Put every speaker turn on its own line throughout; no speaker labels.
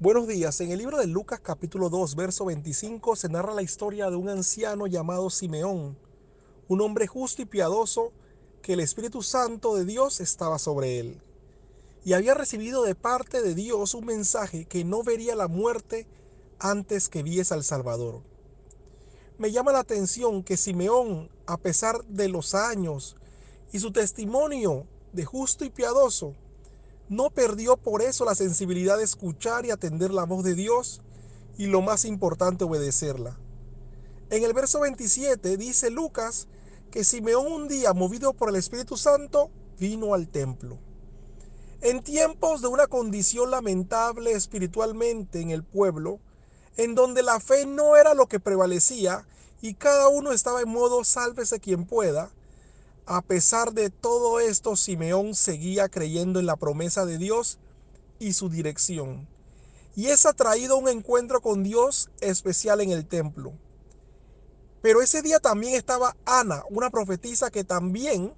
Buenos días. En el libro de Lucas capítulo 2, verso 25 se narra la historia de un anciano llamado Simeón, un hombre justo y piadoso que el Espíritu Santo de Dios estaba sobre él. Y había recibido de parte de Dios un mensaje que no vería la muerte antes que viese al Salvador. Me llama la atención que Simeón, a pesar de los años y su testimonio de justo y piadoso, no perdió por eso la sensibilidad de escuchar y atender la voz de Dios y lo más importante, obedecerla. En el verso 27 dice Lucas que Simeón un día, movido por el Espíritu Santo, vino al templo. En tiempos de una condición lamentable espiritualmente en el pueblo, en donde la fe no era lo que prevalecía y cada uno estaba en modo sálvese quien pueda, a pesar de todo esto, Simeón seguía creyendo en la promesa de Dios y su dirección. Y es atraído a un encuentro con Dios especial en el templo. Pero ese día también estaba Ana, una profetisa que también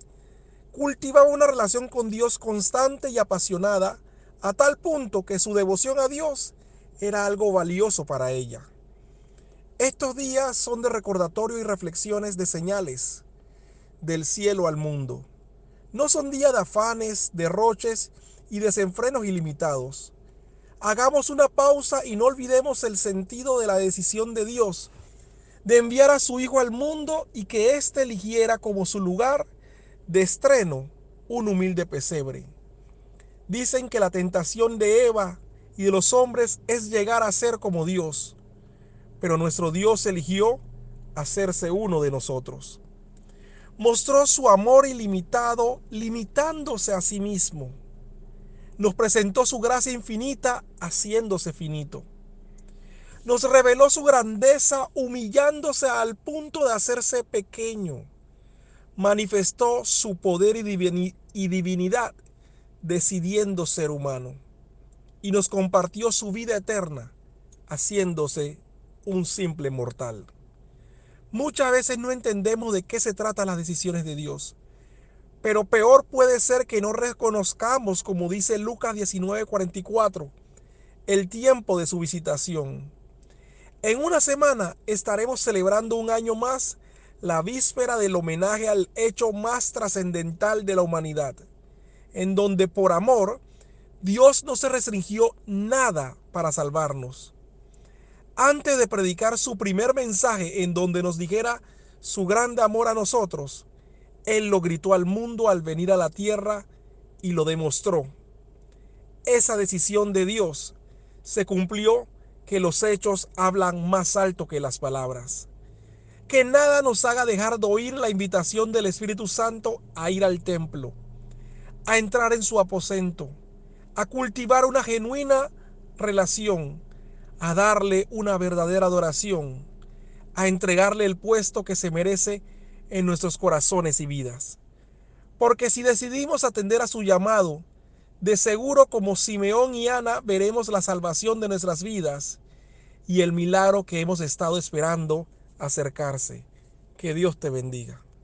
cultivaba una relación con Dios constante y apasionada, a tal punto que su devoción a Dios era algo valioso para ella. Estos días son de recordatorio y reflexiones de señales del cielo al mundo. No son días de afanes, derroches y desenfrenos ilimitados. Hagamos una pausa y no olvidemos el sentido de la decisión de Dios de enviar a su Hijo al mundo y que éste eligiera como su lugar de estreno un humilde pesebre. Dicen que la tentación de Eva y de los hombres es llegar a ser como Dios, pero nuestro Dios eligió hacerse uno de nosotros mostró su amor ilimitado limitándose a sí mismo. Nos presentó su gracia infinita haciéndose finito. Nos reveló su grandeza humillándose al punto de hacerse pequeño. Manifestó su poder y divinidad decidiendo ser humano. Y nos compartió su vida eterna haciéndose un simple mortal. Muchas veces no entendemos de qué se tratan las decisiones de Dios. Pero peor puede ser que no reconozcamos, como dice Lucas 19:44, el tiempo de su visitación. En una semana estaremos celebrando un año más la víspera del homenaje al hecho más trascendental de la humanidad, en donde por amor Dios no se restringió nada para salvarnos antes de predicar su primer mensaje en donde nos dijera su grande amor a nosotros, Él lo gritó al mundo al venir a la tierra y lo demostró. Esa decisión de Dios se cumplió que los hechos hablan más alto que las palabras. Que nada nos haga dejar de oír la invitación del Espíritu Santo a ir al templo, a entrar en su aposento, a cultivar una genuina relación a darle una verdadera adoración, a entregarle el puesto que se merece en nuestros corazones y vidas. Porque si decidimos atender a su llamado, de seguro como Simeón y Ana veremos la salvación de nuestras vidas y el milagro que hemos estado esperando acercarse. Que Dios te bendiga.